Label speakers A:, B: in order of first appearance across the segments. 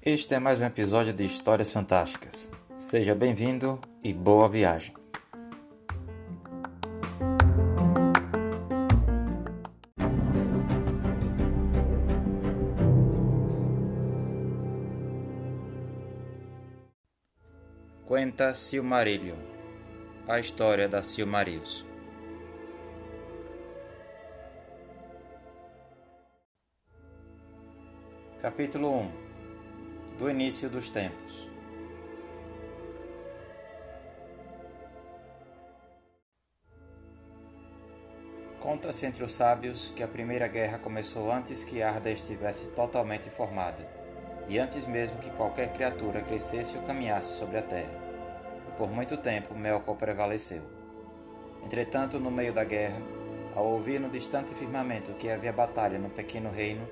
A: Este é mais um episódio de Histórias Fantásticas. Seja bem-vindo e boa viagem. Quenta Silmarillion A história da Silmarils Capítulo 1 Do início dos tempos Conta-se entre os sábios que a primeira guerra começou antes que Arda estivesse totalmente formada e antes mesmo que qualquer criatura crescesse ou caminhasse sobre a terra. E por muito tempo Melkor prevaleceu. Entretanto, no meio da guerra, ao ouvir no distante firmamento que havia batalha no pequeno reino,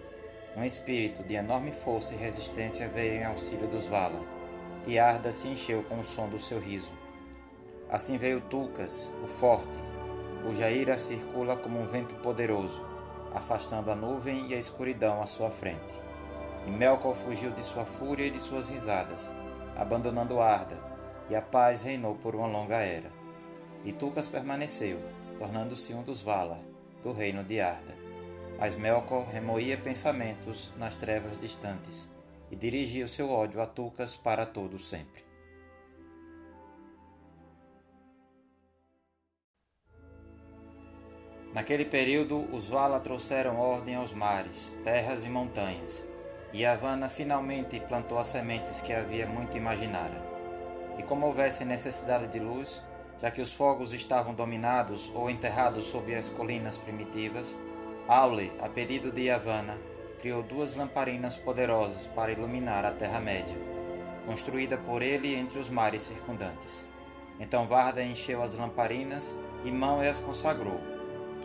A: um espírito de enorme força e resistência veio em auxílio dos Vala, e Arda se encheu com o som do seu riso. Assim veio Tulkas, o forte, cuja ira circula como um vento poderoso, afastando a nuvem e a escuridão à sua frente. E Melkor fugiu de sua fúria e de suas risadas, abandonando Arda, e a paz reinou por uma longa era. E Tucas permaneceu, tornando-se um dos Valar, do reino de Arda. Mas Melkor remoía pensamentos nas trevas distantes e dirigia o seu ódio a Tucas para todo sempre. Naquele período, os Vala trouxeram ordem aos mares, terras e montanhas, e Havana finalmente plantou as sementes que havia muito imaginara. E como houvesse necessidade de luz, já que os fogos estavam dominados ou enterrados sob as colinas primitivas, Aule, a pedido de Havana, criou duas lamparinas poderosas para iluminar a Terra-média, construída por ele entre os mares circundantes. Então Varda encheu as lamparinas e Mão as consagrou,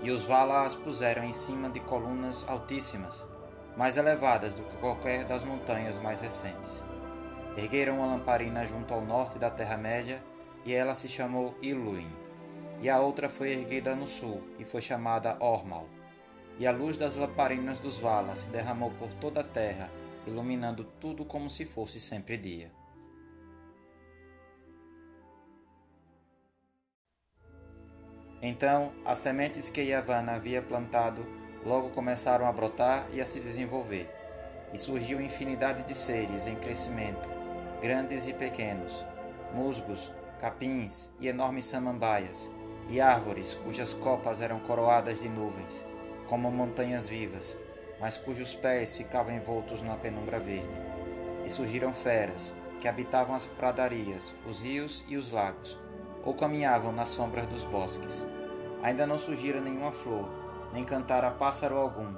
A: e os Vala as puseram em cima de colunas altíssimas, mais elevadas do que qualquer das montanhas mais recentes. Ergueram uma lamparina junto ao norte da Terra-média e ela se chamou Iluin. E a outra foi erguida no sul e foi chamada Ormal. E a luz das lamparinas dos Valas se derramou por toda a terra, iluminando tudo como se fosse sempre dia. Então, as sementes que Yavanna havia plantado logo começaram a brotar e a se desenvolver, e surgiu infinidade de seres em crescimento, grandes e pequenos, musgos, capins e enormes samambaias, e árvores cujas copas eram coroadas de nuvens, como montanhas vivas, mas cujos pés ficavam envoltos numa penumbra verde. E surgiram feras, que habitavam as pradarias, os rios e os lagos, ou caminhavam nas sombras dos bosques. Ainda não surgira nenhuma flor, nem cantar a pássaro algum,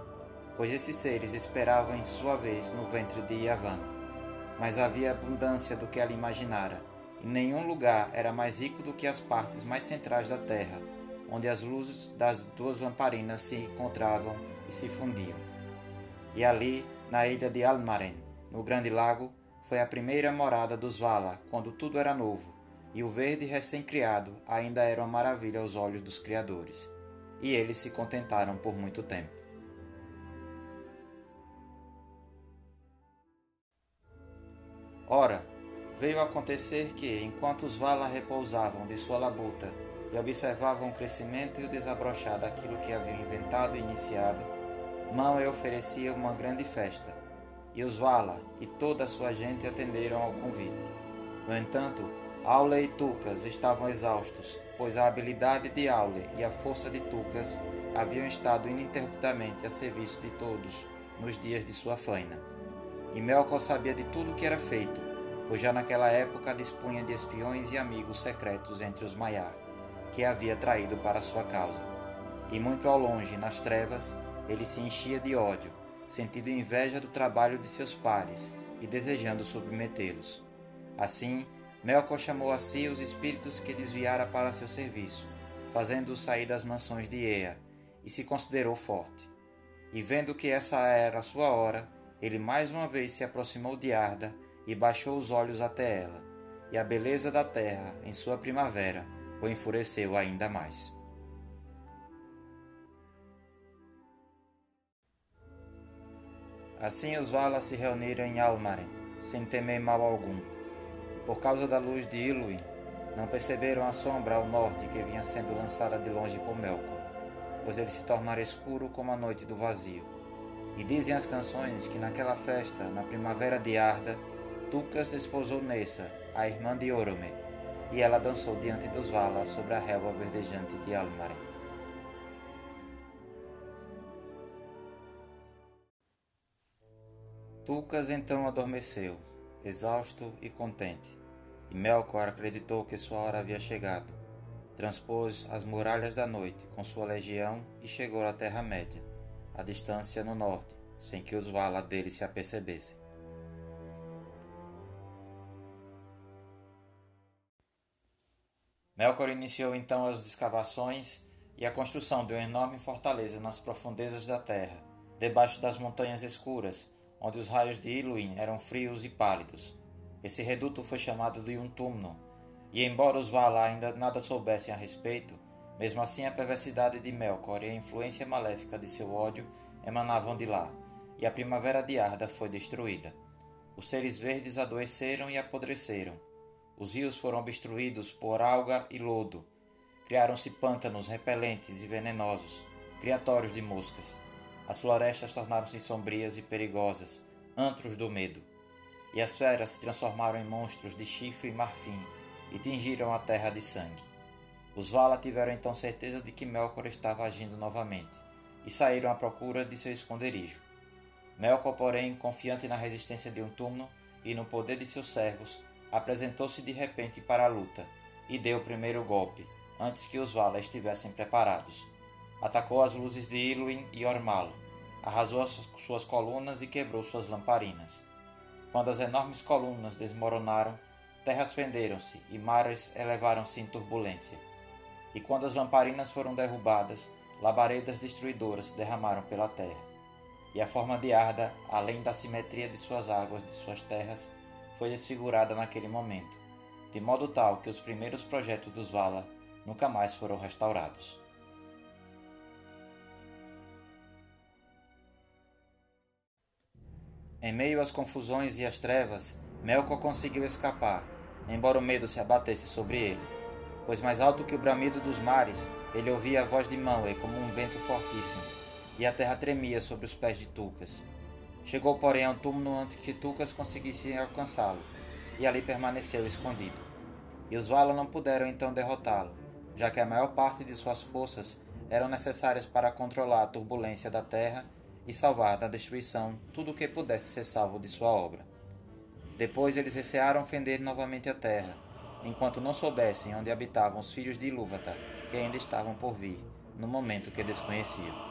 A: pois esses seres esperavam em sua vez no ventre de Yavanna. Mas havia abundância do que ela imaginara, e nenhum lugar era mais rico do que as partes mais centrais da terra, onde as luzes das duas lamparinas se encontravam e se fundiam. E ali, na ilha de Almaren, no grande lago, foi a primeira morada dos Vala, quando tudo era novo, e o verde recém-criado ainda era uma maravilha aos olhos dos criadores e eles se contentaram por muito tempo. Ora, veio acontecer que, enquanto os Vala repousavam de sua labuta e observavam o crescimento e o desabrochar daquilo que haviam inventado e iniciado, Mãe oferecia uma grande festa, e os Vala e toda a sua gente atenderam ao convite. No entanto, Aule e Tucas estavam exaustos, pois a habilidade de Aule e a força de Tucas haviam estado ininterruptamente a serviço de todos nos dias de sua faina. E Melkor sabia de tudo o que era feito, pois já naquela época dispunha de espiões e amigos secretos entre os Maiar, que havia traído para sua causa. E muito ao longe, nas trevas, ele se enchia de ódio, sentindo inveja do trabalho de seus pares e desejando submetê-los. Assim, Melkor chamou a si os espíritos que desviara para seu serviço, fazendo-os sair das mansões de Ea, e se considerou forte. E vendo que essa era a sua hora, ele mais uma vez se aproximou de Arda e baixou os olhos até ela, e a beleza da terra, em sua primavera, o enfureceu ainda mais. Assim os Valas se reuniram em Almaren, sem temer mal algum. E por causa da luz de Ilúin, não perceberam a sombra ao norte que vinha sendo lançada de longe por Melkor, pois ele se tornara escuro como a noite do vazio. E dizem as canções que naquela festa, na primavera de Arda, Tucas desposou Nessa, a irmã de Orome, e ela dançou diante dos Valas sobre a relva verdejante de Almaren. Tucas então adormeceu, exausto e contente, e Melkor acreditou que sua hora havia chegado. Transpôs as muralhas da noite com sua legião e chegou à Terra-média, à distância no norte, sem que os Valar dele se apercebessem. Melkor iniciou então as escavações e a construção de uma enorme fortaleza nas profundezas da terra, debaixo das montanhas escuras, onde os raios de Iluin eram frios e pálidos. Esse reduto foi chamado de Untumno, e embora os Valar ainda nada soubessem a respeito, mesmo assim a perversidade de Melkor e a influência maléfica de seu ódio emanavam de lá, e a primavera de Arda foi destruída. Os seres verdes adoeceram e apodreceram, os rios foram obstruídos por alga e lodo. Criaram-se pântanos repelentes e venenosos, criatórios de moscas. As florestas tornaram-se sombrias e perigosas, antros do medo. E as feras se transformaram em monstros de chifre e marfim e tingiram a terra de sangue. Os Vala tiveram então certeza de que Melkor estava agindo novamente e saíram à procura de seu esconderijo. Melkor, porém, confiante na resistência de um túmulo e no poder de seus servos, apresentou-se de repente para a luta e deu o primeiro golpe, antes que os Vala estivessem preparados. Atacou as luzes de Iluin e Ormalo, arrasou suas colunas e quebrou suas lamparinas. Quando as enormes colunas desmoronaram, terras fenderam-se e mares elevaram-se em turbulência. E quando as lamparinas foram derrubadas, labaredas destruidoras se derramaram pela terra. E a forma de Arda, além da simetria de suas águas, de suas terras, foi desfigurada naquele momento, de modo tal que os primeiros projetos dos Vala nunca mais foram restaurados. Em meio às confusões e às trevas, Melkor conseguiu escapar, embora o medo se abatesse sobre ele, pois mais alto que o bramido dos mares, ele ouvia a voz de Manwë como um vento fortíssimo, e a terra tremia sob os pés de Tucas, Chegou, porém, ao túmulo antes que Tucas conseguisse alcançá-lo, e ali permaneceu escondido. E os Vala não puderam então derrotá-lo, já que a maior parte de suas forças eram necessárias para controlar a turbulência da terra e salvar da destruição tudo o que pudesse ser salvo de sua obra. Depois eles recearam fender novamente a terra, enquanto não soubessem onde habitavam os filhos de Ilúvatar, que ainda estavam por vir, no momento que desconheciam.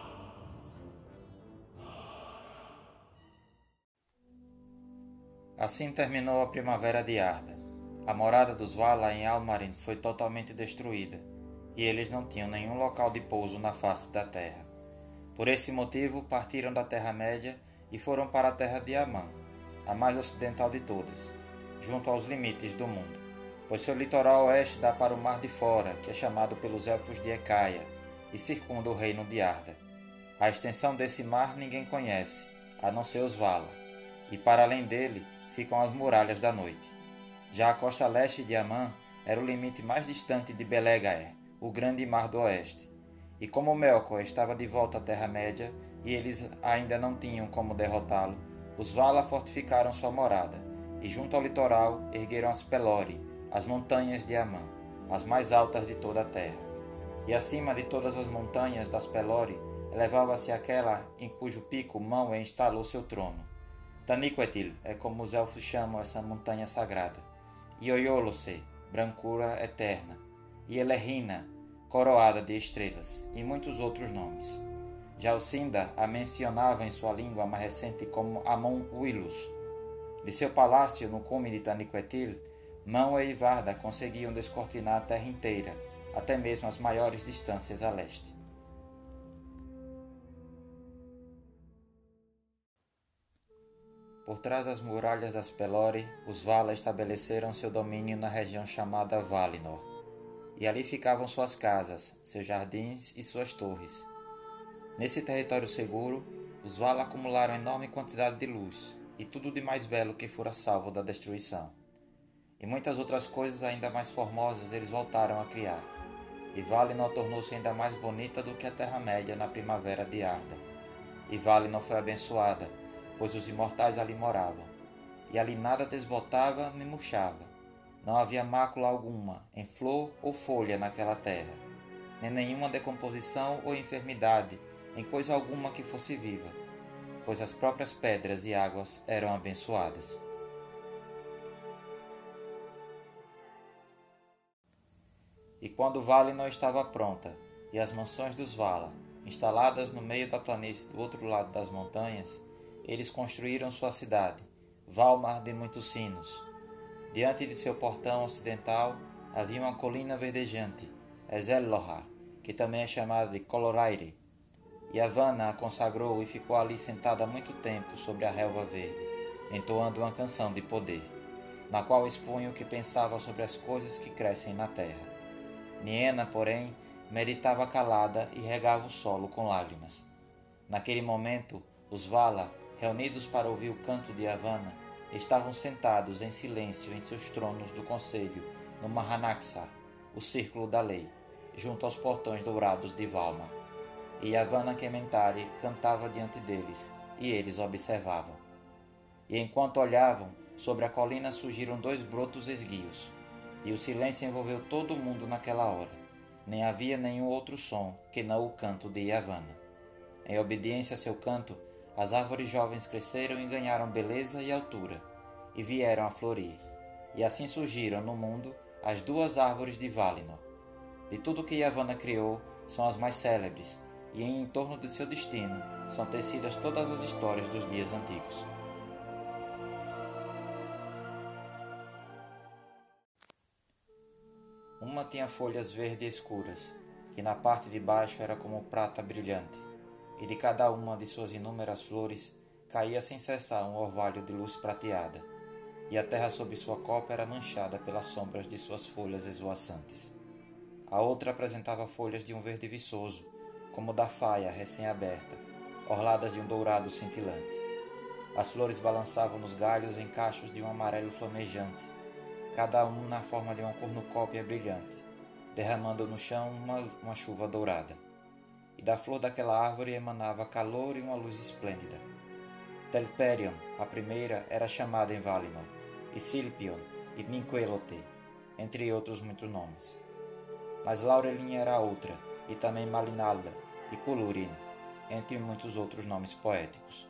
A: Assim terminou a primavera de Arda. A morada dos Vala em Almarin foi totalmente destruída, e eles não tinham nenhum local de pouso na face da terra. Por esse motivo, partiram da Terra-média e foram para a terra de Amã, a mais ocidental de todas, junto aos limites do mundo, pois seu litoral oeste dá para o Mar de Fora, que é chamado pelos elfos de Ecaia, e circunda o reino de Arda. A extensão desse mar ninguém conhece, a não ser os Vala, e para além dele, ficam as muralhas da noite. Já a costa leste de Amã era o limite mais distante de Belegaer, o grande mar do oeste. E como Melkor estava de volta à Terra-média e eles ainda não tinham como derrotá-lo, os Vala fortificaram sua morada e junto ao litoral ergueram as Pelori, as montanhas de Amã, as mais altas de toda a terra. E acima de todas as montanhas das Pelori elevava-se aquela em cujo pico Manwë instalou seu trono Taniquetil é como os elfos chamam essa montanha sagrada. Ioiolose, brancura eterna. E coroada de estrelas, e muitos outros nomes. Já Alcinda a mencionava em sua língua mais recente como Amon Willus. De seu palácio no cume de Taniquetil, Mão e Varda conseguiam descortinar a terra inteira, até mesmo as maiores distâncias a leste. Por trás das muralhas das Pelori, os Vala estabeleceram seu domínio na região chamada Valinor. E ali ficavam suas casas, seus jardins e suas torres. Nesse território seguro, os Vala acumularam enorme quantidade de luz e tudo de mais belo que fora salvo da destruição. E muitas outras coisas ainda mais formosas eles voltaram a criar. E Valinor tornou-se ainda mais bonita do que a Terra-média na primavera de Arda. E Valinor foi abençoada, pois os imortais ali moravam. E ali nada desbotava nem murchava. Não havia mácula alguma, em flor ou folha naquela terra, nem nenhuma decomposição ou enfermidade em coisa alguma que fosse viva, pois as próprias pedras e águas eram abençoadas. E quando o vale não estava pronta, e as mansões dos Vala, instaladas no meio da planície do outro lado das montanhas, eles construíram sua cidade, Valmar de muitos sinos. Diante de seu portão ocidental havia uma colina verdejante, Ezellohar, que também é chamada de Coloraire. E Havana a consagrou e ficou ali sentada muito tempo sobre a relva verde, entoando uma canção de poder, na qual expunha o que pensava sobre as coisas que crescem na terra. Niena, porém, meditava calada e regava o solo com lágrimas. Naquele momento, os Vala, reunidos para ouvir o canto de Havana, estavam sentados em silêncio em seus tronos do conselho, no Mahanaksar, o círculo da lei, junto aos portões dourados de Valma. E Havana Kementari cantava diante deles, e eles observavam. E enquanto olhavam, sobre a colina surgiram dois brotos esguios, e o silêncio envolveu todo o mundo naquela hora. Nem havia nenhum outro som que não o canto de Yavanna. Em obediência a seu canto, as árvores jovens cresceram e ganharam beleza e altura, e vieram a florir. E assim surgiram no mundo as duas árvores de Valinor. De tudo que Yavanna criou, são as mais célebres, e em torno de seu destino são tecidas todas as histórias dos dias antigos. Uma tinha folhas verdes escuras, que na parte de baixo era como prata brilhante, e de cada uma de suas inúmeras flores caía sem cessar um orvalho de luz prateada, e a terra sob sua copa era manchada pelas sombras de suas folhas esvoaçantes. A outra apresentava folhas de um verde viçoso, como da faia recém-aberta, orladas de um dourado cintilante. As flores balançavam nos galhos em cachos de um amarelo flamejante, cada um na forma de uma cornucópia brilhante, derramando no chão uma, uma chuva dourada. E da flor daquela árvore emanava calor e uma luz esplêndida. Telperion, a primeira, era chamada em Valinor, e Silpion, e Ninquelote, entre outros muitos nomes. Mas Laurelin era outra, e também Malinalda, e Colurin, entre muitos outros nomes poéticos.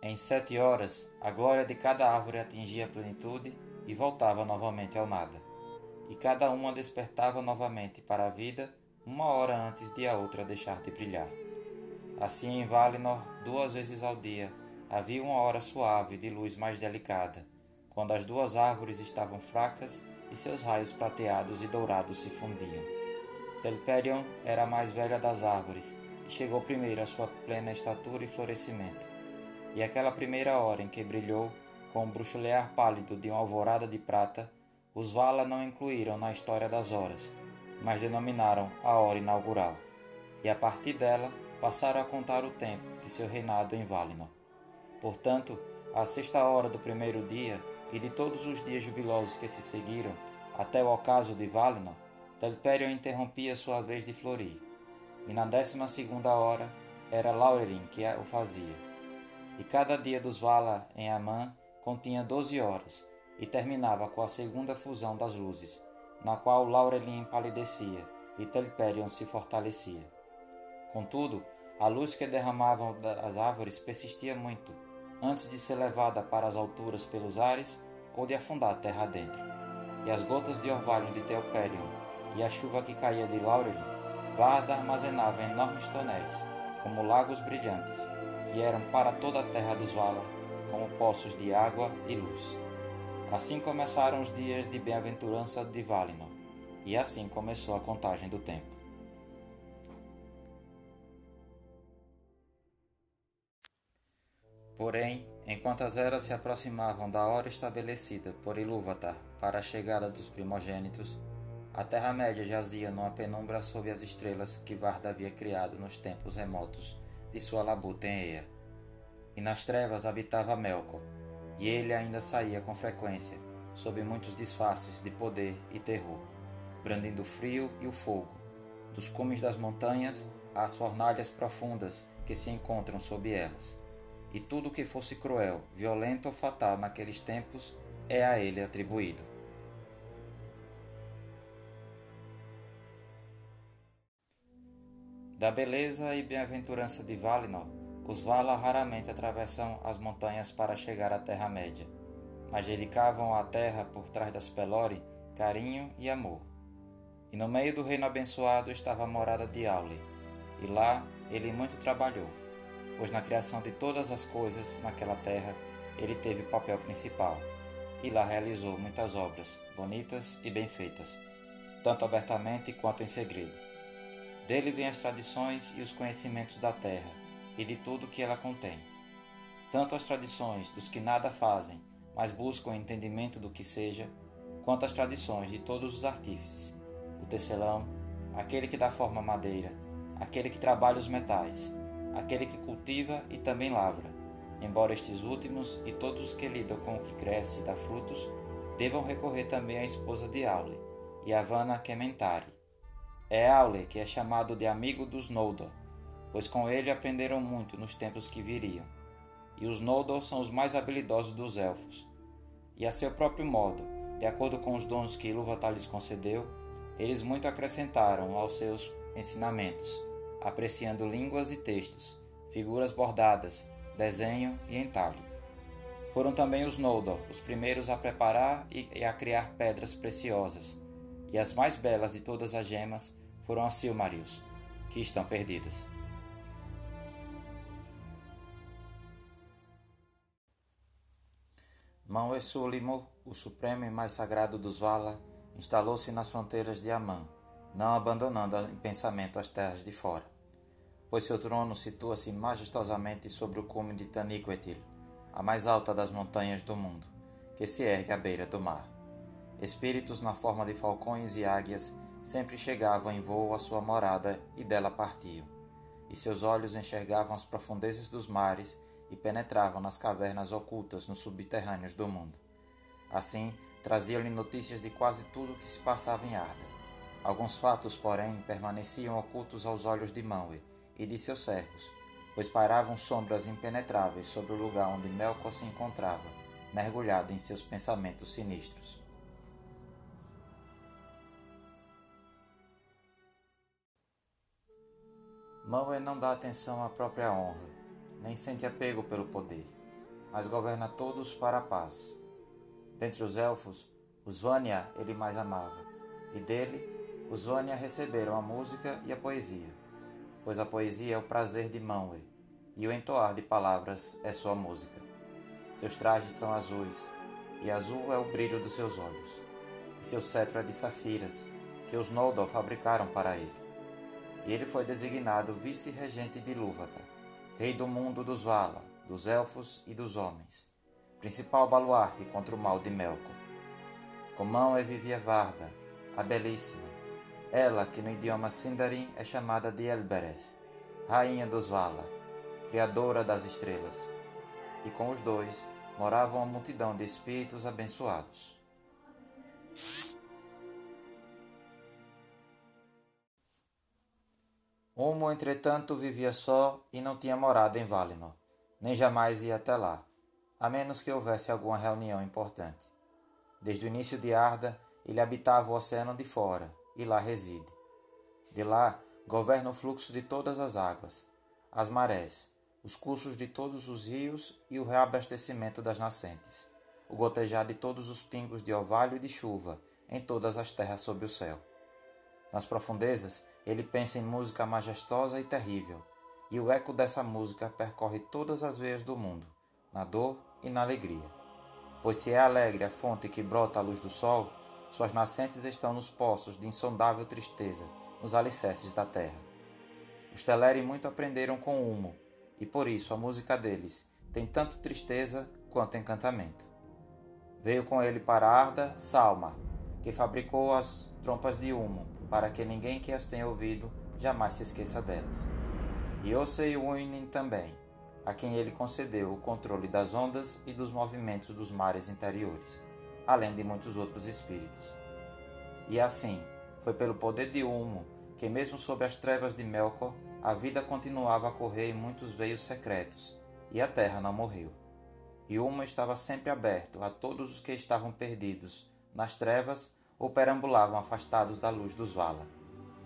A: Em sete horas, a glória de cada árvore atingia a plenitude e voltava novamente ao nada. E cada uma despertava novamente para a vida uma hora antes de a outra deixar de brilhar. Assim, em Valinor, duas vezes ao dia, havia uma hora suave de luz mais delicada, quando as duas árvores estavam fracas e seus raios prateados e dourados se fundiam. Telperion era a mais velha das árvores e chegou primeiro à sua plena estatura e florescimento e aquela primeira hora em que brilhou com o bruxulear pálido de uma alvorada de prata, os Vala não incluíram na história das horas, mas denominaram a hora inaugural, e a partir dela passaram a contar o tempo de seu reinado em Valinor. Portanto, à sexta hora do primeiro dia e de todos os dias jubilosos que se seguiram, até o ocaso de Valinor, Telperion interrompia sua vez de florir, e na décima segunda hora era Laurelin que o fazia e cada dia dos Vala em Amã continha doze horas, e terminava com a segunda fusão das luzes, na qual Laurelin palidecia e Telperion se fortalecia. Contudo, a luz que derramavam das árvores persistia muito, antes de ser levada para as alturas pelos ares ou de afundar terra dentro. E as gotas de orvalho de Telperion e a chuva que caía de Laurelin, Varda armazenava enormes tonéis, como lagos brilhantes, que eram para toda a terra dos Vala, como poços de água e luz. Assim começaram os dias de bem-aventurança de Valinor, e assim começou a contagem do tempo. Porém, enquanto as eras se aproximavam da hora estabelecida por Ilúvatar para a chegada dos primogênitos, a Terra-média jazia numa penumbra sob as estrelas que Varda havia criado nos tempos remotos de sua labuta em Ea. E nas trevas habitava Melkor, e ele ainda saía com frequência, sob muitos disfarces de poder e terror, brandindo o frio e o fogo, dos cumes das montanhas às fornalhas profundas que se encontram sob elas. E tudo que fosse cruel, violento ou fatal naqueles tempos é a ele atribuído. Da beleza e bem-aventurança de Valinor, os Valar raramente atravessam as montanhas para chegar à Terra-média, mas dedicavam à terra por trás das Pelori carinho e amor. E no meio do reino abençoado estava a morada de Aule, e lá ele muito trabalhou, pois na criação de todas as coisas naquela terra ele teve o papel principal e lá realizou muitas obras, bonitas e bem feitas, tanto abertamente quanto em segredo. Dele vêm as tradições e os conhecimentos da terra e de tudo que ela contém. Tanto as tradições dos que nada fazem, mas buscam o entendimento do que seja, quanto as tradições de todos os artífices, o tecelão, aquele que dá forma à madeira, aquele que trabalha os metais, aquele que cultiva e também lavra, embora estes últimos e todos os que lidam com o que cresce e dá frutos devam recorrer também à esposa de Aule, Yavanna Kementari. É Aule que é chamado de amigo dos Noldor, pois com ele aprenderam muito nos tempos que viriam. E os Noldor são os mais habilidosos dos elfos. E a seu próprio modo, de acordo com os dons que Ilúvatar lhes concedeu, eles muito acrescentaram aos seus ensinamentos, apreciando línguas e textos, figuras bordadas, desenho e entalho. Foram também os Noldor os primeiros a preparar e a criar pedras preciosas, e as mais belas de todas as gemas foram as Silmarils, que estão perdidas. Mão Esúlimo, o supremo e mais sagrado dos Vala, instalou-se nas fronteiras de Amã, não abandonando em pensamento as terras de fora pois seu trono situa-se majestosamente sobre o cume de Taniquetil, a mais alta das montanhas do mundo, que se ergue à beira do mar. Espíritos na forma de falcões e águias sempre chegavam em voo à sua morada e dela partiam, e seus olhos enxergavam as profundezas dos mares e penetravam nas cavernas ocultas nos subterrâneos do mundo. Assim, traziam-lhe notícias de quase tudo o que se passava em Arda. Alguns fatos, porém, permaneciam ocultos aos olhos de Manwë, e de seus servos, pois pairavam sombras impenetráveis sobre o lugar onde Melkor se encontrava, mergulhado em seus pensamentos sinistros. Manwë não dá atenção à própria honra, nem sente apego pelo poder, mas governa todos para a paz. Dentre os elfos, os Vanya ele mais amava, e dele os Vanya receberam a música e a poesia pois a poesia é o prazer de Manwë, e o entoar de palavras é sua música. Seus trajes são azuis, e azul é o brilho dos seus olhos, e seu cetro é de safiras, que os Noldor fabricaram para ele. E ele foi designado vice-regente de Lúvatar, rei do mundo dos Vala, dos elfos e dos homens, principal baluarte contra o mal de Melkor. Com Manwë vivia Varda, a belíssima, ela, que no idioma Sindarin é chamada de Elbereth, rainha dos Vala, criadora das estrelas. E com os dois morava uma multidão de espíritos abençoados. Humo, entretanto, vivia só e não tinha morada em Valinor, nem jamais ia até lá, a menos que houvesse alguma reunião importante. Desde o início de Arda, ele habitava o oceano de fora, e lá reside. De lá governa o fluxo de todas as águas, as marés, os cursos de todos os rios e o reabastecimento das nascentes, o gotejar de todos os pingos de orvalho e de chuva em todas as terras sob o céu. Nas profundezas, ele pensa em música majestosa e terrível, e o eco dessa música percorre todas as veias do mundo, na dor e na alegria. Pois se é alegre a fonte que brota a luz do sol, suas nascentes estão nos poços de insondável tristeza, nos alicerces da terra. Os Teleri muito aprenderam com Humo, e por isso a música deles tem tanto tristeza quanto encantamento. Veio com ele para Arda Salma, que fabricou as trompas de humo, para que ninguém que as tenha ouvido jamais se esqueça delas. E Osei Uinin também, a quem ele concedeu o controle das ondas e dos movimentos dos mares interiores, além de muitos outros espíritos. E assim, foi pelo poder de Humo que, mesmo sob as trevas de Melkor, a vida continuava a correr em muitos veios secretos, e a terra não morreu. E Humo estava sempre aberto a todos os que estavam perdidos nas trevas ou perambulavam afastados da luz dos Vala.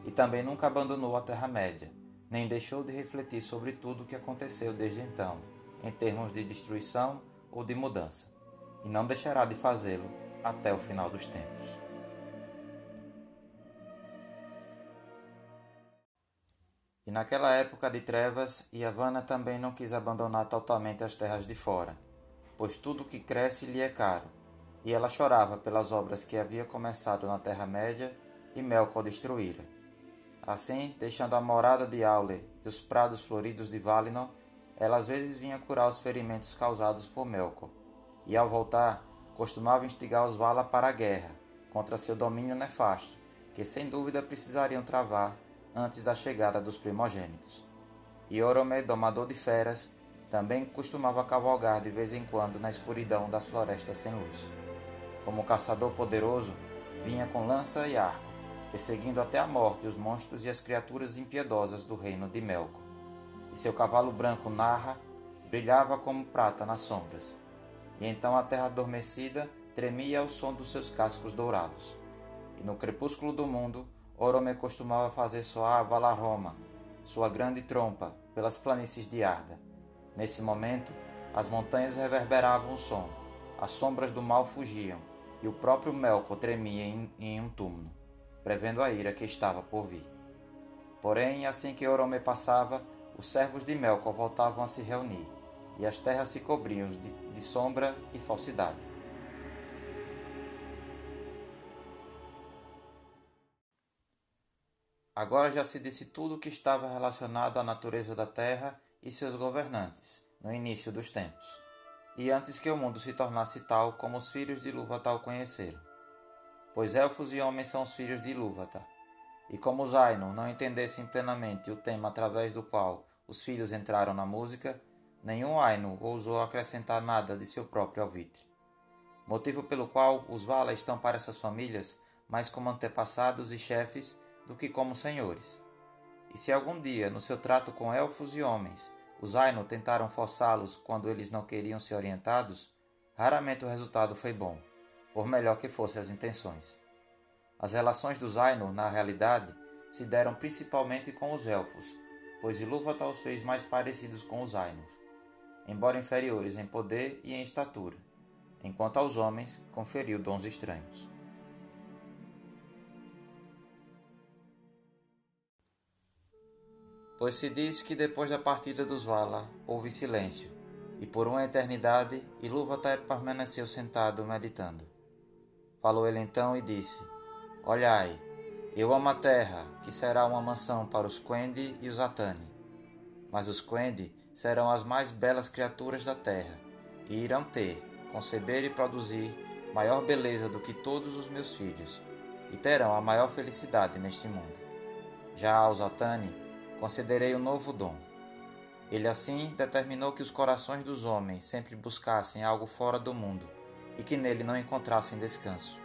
A: E também nunca abandonou a Terra-média, nem deixou de refletir sobre tudo o que aconteceu desde então, em termos de destruição ou de mudança, e não deixará de fazê-lo até o final dos tempos. E naquela época de trevas, Yavanna também não quis abandonar totalmente as terras de fora, pois tudo que cresce lhe é caro, e ela chorava pelas obras que havia começado na Terra-média e Melkor destruíra. Assim, deixando a morada de Aule e os prados floridos de Valinor, ela às vezes vinha curar os ferimentos causados por Melkor, e ao voltar, costumava instigar os Vala para a guerra, contra seu domínio nefasto, que sem dúvida precisariam travar antes da chegada dos primogênitos. E Orome, domador de feras, também costumava cavalgar de vez em quando na escuridão das florestas sem luz. Como caçador poderoso, vinha com lança e arco, perseguindo até a morte os monstros e as criaturas impiedosas do reino de Melkor. E seu cavalo branco Narra brilhava como prata nas sombras. E então a terra adormecida tremia ao som dos seus cascos dourados. E no crepúsculo do mundo, Orome costumava fazer soar a Valaroma, sua grande trompa, pelas planícies de Arda. Nesse momento, as montanhas reverberavam o som, as sombras do mal fugiam, e o próprio Melkor tremia em, em um túmulo prevendo a ira que estava por vir. Porém, assim que Orome passava, os servos de Melkor voltavam a se reunir, e as terras se cobriam de, de sombra e falsidade. Agora já se disse tudo o que estava relacionado à natureza da terra e seus governantes, no início dos tempos, e antes que o mundo se tornasse tal como os filhos de Lúvatar o conheceram pois elfos e homens são os filhos de Ilúvatar. E como os Ainur não entendessem plenamente o tema através do qual os filhos entraram na música, nenhum Ainur ousou acrescentar nada de seu próprio alvitre. Motivo pelo qual os Vala estão para essas famílias mais como antepassados e chefes do que como senhores. E se algum dia, no seu trato com elfos e homens, os Ainur tentaram forçá-los quando eles não queriam ser orientados, raramente o resultado foi bom por melhor que fossem as intenções. As relações dos Ainur, na realidade, se deram principalmente com os Elfos, pois Ilúvatar os fez mais parecidos com os Ainur, embora inferiores em poder e em estatura, enquanto aos homens conferiu dons estranhos. Pois se diz que depois da partida dos Vala houve silêncio, e por uma eternidade Ilúvatar permaneceu sentado meditando. Falou ele então e disse: Olhai, eu amo a terra, que será uma mansão para os Quendi e os Atani. Mas os Quendi serão as mais belas criaturas da terra, e irão ter, conceber e produzir maior beleza do que todos os meus filhos, e terão a maior felicidade neste mundo. Já aos Atani concederei um novo dom. Ele assim determinou que os corações dos homens sempre buscassem algo fora do mundo e que nele não encontrassem descanso,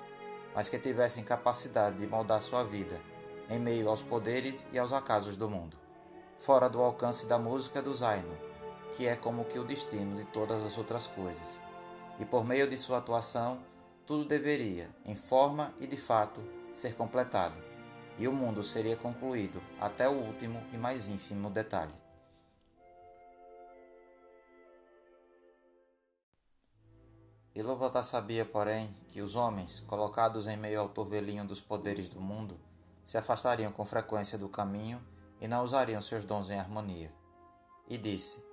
A: mas que tivessem capacidade de moldar sua vida em meio aos poderes e aos acasos do mundo, fora do alcance da música do Zaino, que é como que o destino de todas as outras coisas. E por meio de sua atuação, tudo deveria, em forma e de fato, ser completado, e o mundo seria concluído até o último e mais ínfimo detalhe. Ilúvatar sabia, porém, que os homens, colocados em meio ao torvelinho dos poderes do mundo, se afastariam com frequência do caminho e não usariam seus dons em harmonia. E disse: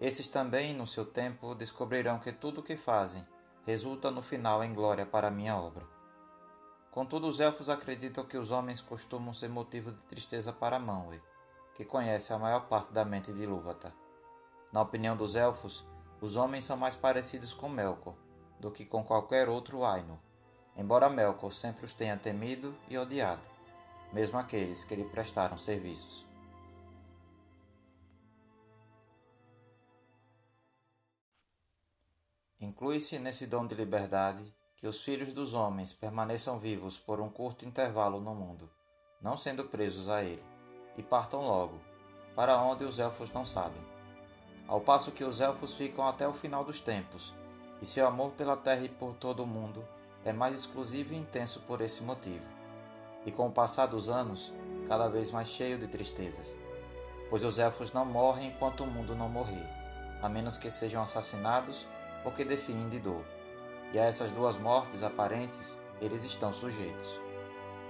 A: Esses também, no seu tempo, descobrirão que tudo o que fazem resulta no final em glória para a minha obra. Contudo, os elfos acreditam que os homens costumam ser motivo de tristeza para Manwë, que conhece a maior parte da mente de Ilúvatar. Na opinião dos elfos, os homens são mais parecidos com Melkor, do que com qualquer outro Ainu, embora Melkor sempre os tenha temido e odiado, mesmo aqueles que lhe prestaram serviços. Inclui-se nesse dom de liberdade que os filhos dos homens permaneçam vivos por um curto intervalo no mundo, não sendo presos a ele, e partam logo, para onde os elfos não sabem. Ao passo que os elfos ficam até o final dos tempos, e seu amor pela terra e por todo o mundo é mais exclusivo e intenso por esse motivo, e com o passar dos anos, cada vez mais cheio de tristezas, pois os elfos não morrem enquanto o mundo não morrer, a menos que sejam assassinados ou que definem de dor. E a essas duas mortes aparentes eles estão sujeitos.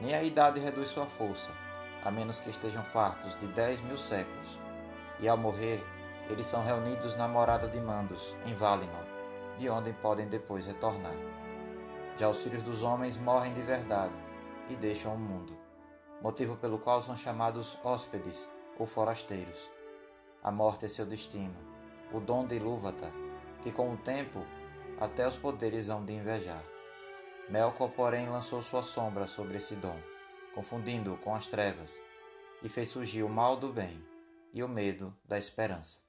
A: Nem a idade reduz sua força, a menos que estejam fartos de dez mil séculos. E ao morrer, eles são reunidos na morada de Mandos, em Valinor, de onde podem depois retornar. Já os filhos dos homens morrem de verdade e deixam o mundo, motivo pelo qual são chamados hóspedes ou forasteiros. A morte é seu destino, o dom de Ilúvatar, que com o tempo até os poderes hão de invejar. Melkor, porém, lançou sua sombra sobre esse dom, confundindo-o com as trevas, e fez surgir o mal do bem e o medo da esperança.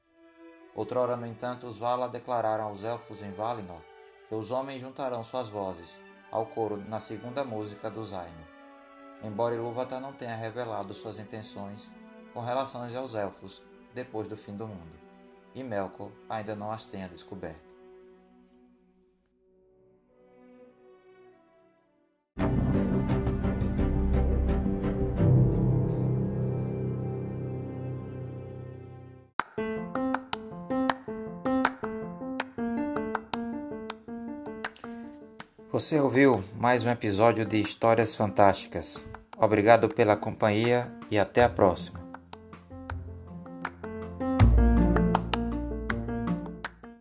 A: Outrora, no entanto, os Vala declararam aos elfos em Valinor que os homens juntarão suas vozes ao coro na segunda música do Zaino. Embora Ilúvatar não tenha revelado suas intenções com relação aos elfos depois do fim do mundo, e Melkor ainda não as tenha descoberto. Você ouviu mais um episódio de Histórias Fantásticas. Obrigado pela companhia e até a próxima.